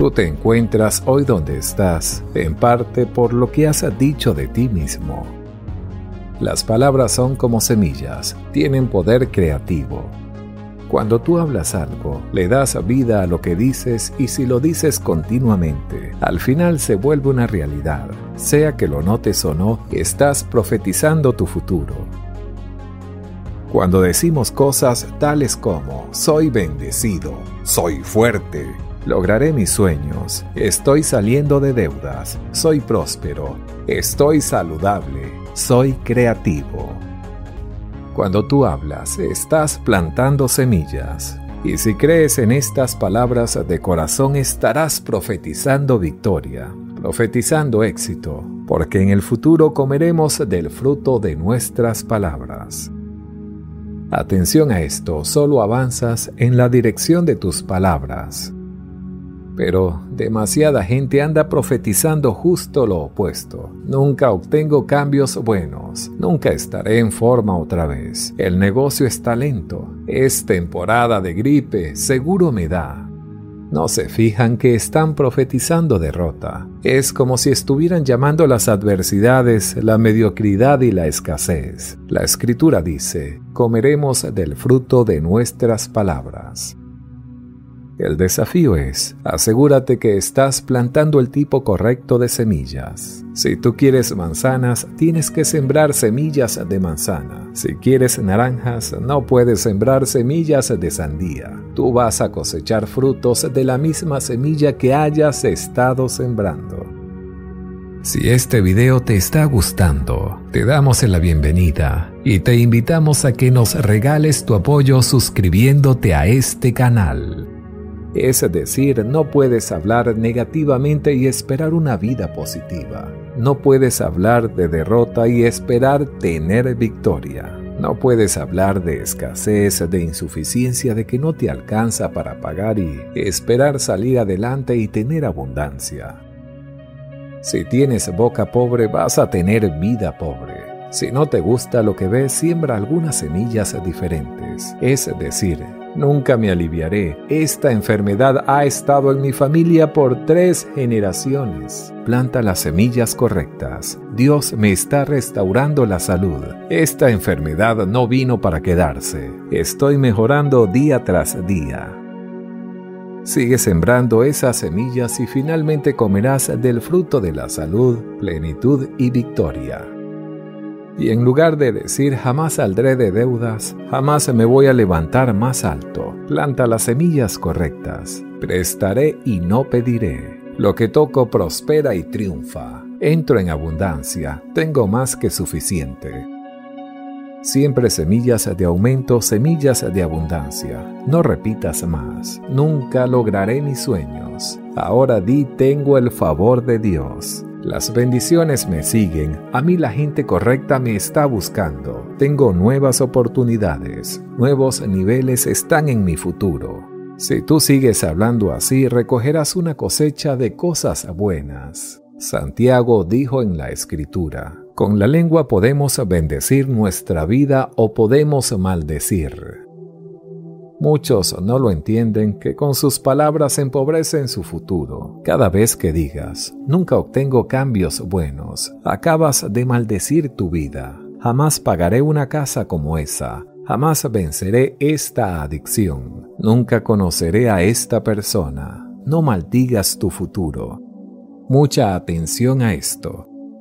Tú te encuentras hoy donde estás, en parte por lo que has dicho de ti mismo. Las palabras son como semillas, tienen poder creativo. Cuando tú hablas algo, le das vida a lo que dices y si lo dices continuamente, al final se vuelve una realidad. Sea que lo notes o no, estás profetizando tu futuro. Cuando decimos cosas tales como soy bendecido, soy fuerte, lograré mis sueños, estoy saliendo de deudas, soy próspero, estoy saludable, soy creativo. Cuando tú hablas, estás plantando semillas. Y si crees en estas palabras de corazón, estarás profetizando victoria, profetizando éxito, porque en el futuro comeremos del fruto de nuestras palabras. Atención a esto, solo avanzas en la dirección de tus palabras. Pero demasiada gente anda profetizando justo lo opuesto. Nunca obtengo cambios buenos. Nunca estaré en forma otra vez. El negocio está lento. Es temporada de gripe. Seguro me da. No se fijan que están profetizando derrota. Es como si estuvieran llamando las adversidades la mediocridad y la escasez. La escritura dice, comeremos del fruto de nuestras palabras. El desafío es, asegúrate que estás plantando el tipo correcto de semillas. Si tú quieres manzanas, tienes que sembrar semillas de manzana. Si quieres naranjas, no puedes sembrar semillas de sandía. Tú vas a cosechar frutos de la misma semilla que hayas estado sembrando. Si este video te está gustando, te damos la bienvenida y te invitamos a que nos regales tu apoyo suscribiéndote a este canal. Es decir, no puedes hablar negativamente y esperar una vida positiva. No puedes hablar de derrota y esperar tener victoria. No puedes hablar de escasez, de insuficiencia, de que no te alcanza para pagar y esperar salir adelante y tener abundancia. Si tienes boca pobre, vas a tener vida pobre. Si no te gusta lo que ves, siembra algunas semillas diferentes. Es decir, Nunca me aliviaré. Esta enfermedad ha estado en mi familia por tres generaciones. Planta las semillas correctas. Dios me está restaurando la salud. Esta enfermedad no vino para quedarse. Estoy mejorando día tras día. Sigue sembrando esas semillas y finalmente comerás del fruto de la salud, plenitud y victoria. Y en lugar de decir jamás saldré de deudas, jamás me voy a levantar más alto, planta las semillas correctas, prestaré y no pediré. Lo que toco prospera y triunfa. Entro en abundancia, tengo más que suficiente. Siempre semillas de aumento, semillas de abundancia. No repitas más. Nunca lograré mis sueños. Ahora di tengo el favor de Dios. Las bendiciones me siguen, a mí la gente correcta me está buscando, tengo nuevas oportunidades, nuevos niveles están en mi futuro. Si tú sigues hablando así, recogerás una cosecha de cosas buenas. Santiago dijo en la escritura, con la lengua podemos bendecir nuestra vida o podemos maldecir. Muchos no lo entienden que con sus palabras empobrecen su futuro. Cada vez que digas, nunca obtengo cambios buenos, acabas de maldecir tu vida. Jamás pagaré una casa como esa. Jamás venceré esta adicción. Nunca conoceré a esta persona. No maldigas tu futuro. Mucha atención a esto.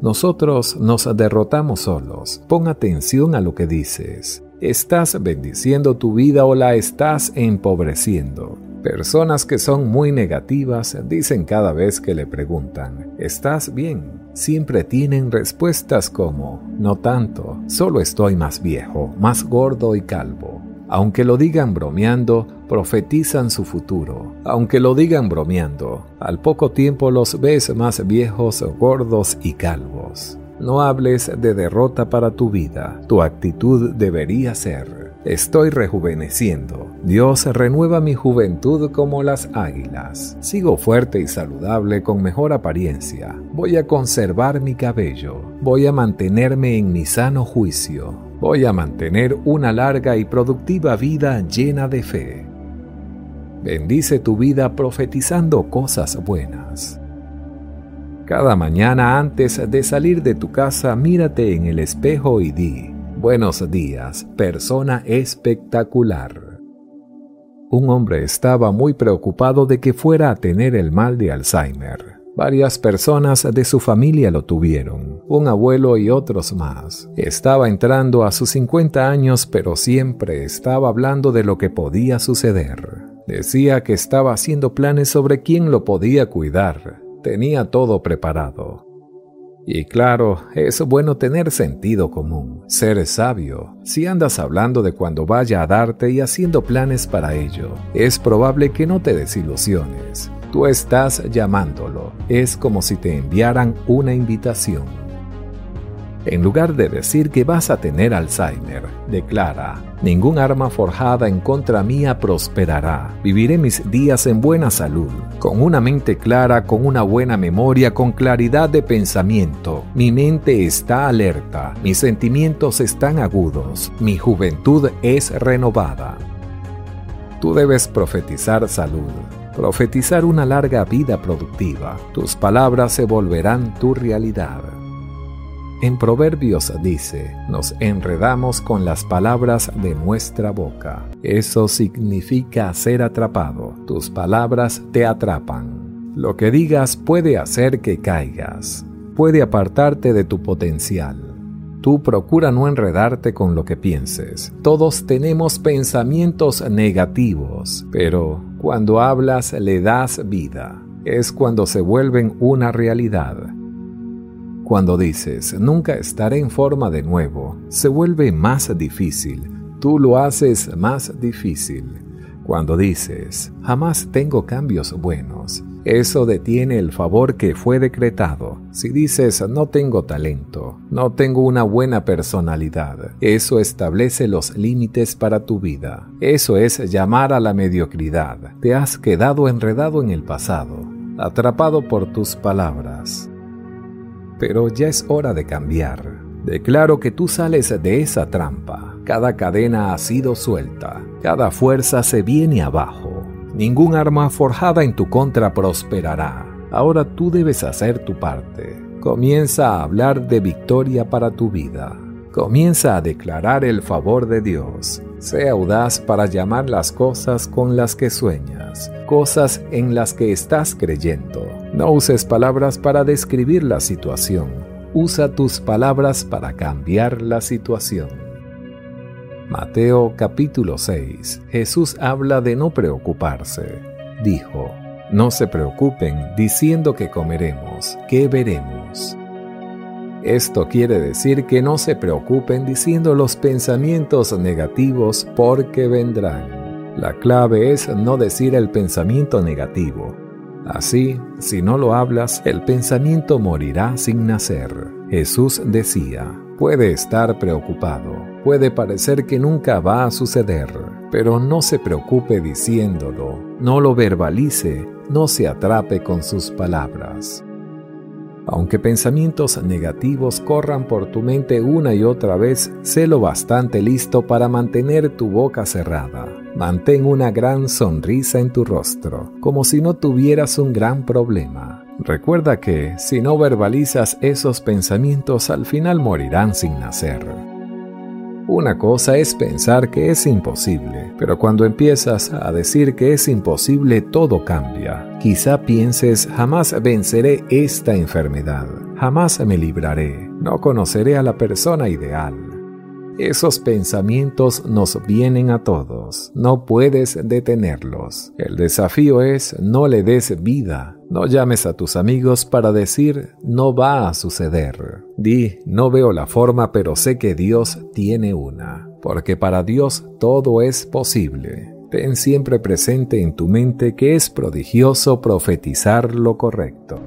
Nosotros nos derrotamos solos. Pon atención a lo que dices. ¿Estás bendiciendo tu vida o la estás empobreciendo? Personas que son muy negativas dicen cada vez que le preguntan, ¿estás bien? Siempre tienen respuestas como, no tanto, solo estoy más viejo, más gordo y calvo. Aunque lo digan bromeando, profetizan su futuro. Aunque lo digan bromeando, al poco tiempo los ves más viejos, gordos y calvos. No hables de derrota para tu vida. Tu actitud debería ser, estoy rejuveneciendo. Dios renueva mi juventud como las águilas. Sigo fuerte y saludable con mejor apariencia. Voy a conservar mi cabello. Voy a mantenerme en mi sano juicio. Voy a mantener una larga y productiva vida llena de fe. Bendice tu vida profetizando cosas buenas. Cada mañana antes de salir de tu casa, mírate en el espejo y di, Buenos días, persona espectacular. Un hombre estaba muy preocupado de que fuera a tener el mal de Alzheimer. Varias personas de su familia lo tuvieron, un abuelo y otros más. Estaba entrando a sus 50 años, pero siempre estaba hablando de lo que podía suceder. Decía que estaba haciendo planes sobre quién lo podía cuidar, tenía todo preparado. Y claro, es bueno tener sentido común, ser sabio. Si andas hablando de cuando vaya a darte y haciendo planes para ello, es probable que no te desilusiones. Tú estás llamándolo, es como si te enviaran una invitación. En lugar de decir que vas a tener Alzheimer, declara, ningún arma forjada en contra mía prosperará. Viviré mis días en buena salud, con una mente clara, con una buena memoria, con claridad de pensamiento. Mi mente está alerta, mis sentimientos están agudos, mi juventud es renovada. Tú debes profetizar salud, profetizar una larga vida productiva. Tus palabras se volverán tu realidad. En Proverbios dice, nos enredamos con las palabras de nuestra boca. Eso significa ser atrapado. Tus palabras te atrapan. Lo que digas puede hacer que caigas. Puede apartarte de tu potencial. Tú procura no enredarte con lo que pienses. Todos tenemos pensamientos negativos, pero cuando hablas le das vida. Es cuando se vuelven una realidad cuando dices, nunca estaré en forma de nuevo, se vuelve más difícil. Tú lo haces más difícil. Cuando dices, jamás tengo cambios buenos, eso detiene el favor que fue decretado. Si dices, no tengo talento, no tengo una buena personalidad, eso establece los límites para tu vida. Eso es llamar a la mediocridad. Te has quedado enredado en el pasado, atrapado por tus palabras pero ya es hora de cambiar. Declaro que tú sales de esa trampa. Cada cadena ha sido suelta, cada fuerza se viene abajo. Ningún arma forjada en tu contra prosperará. Ahora tú debes hacer tu parte. Comienza a hablar de victoria para tu vida. Comienza a declarar el favor de Dios. Sea audaz para llamar las cosas con las que sueñas, cosas en las que estás creyendo No uses palabras para describir la situación. Usa tus palabras para cambiar la situación. Mateo capítulo 6. Jesús habla de no preocuparse. Dijo, no se preocupen diciendo que comeremos, que veremos. Esto quiere decir que no se preocupen diciendo los pensamientos negativos porque vendrán. La clave es no decir el pensamiento negativo. Así, si no lo hablas, el pensamiento morirá sin nacer. Jesús decía, puede estar preocupado, puede parecer que nunca va a suceder, pero no se preocupe diciéndolo, no lo verbalice, no se atrape con sus palabras. Aunque pensamientos negativos corran por tu mente una y otra vez, sé lo bastante listo para mantener tu boca cerrada. Mantén una gran sonrisa en tu rostro, como si no tuvieras un gran problema. Recuerda que, si no verbalizas esos pensamientos, al final morirán sin nacer. Una cosa es pensar que es imposible, pero cuando empiezas a decir que es imposible todo cambia. Quizá pienses jamás venceré esta enfermedad, jamás me libraré, no conoceré a la persona ideal. Esos pensamientos nos vienen a todos, no puedes detenerlos. El desafío es no le des vida, no llames a tus amigos para decir no va a suceder. Di no veo la forma pero sé que Dios tiene una, porque para Dios todo es posible. Ten siempre presente en tu mente que es prodigioso profetizar lo correcto.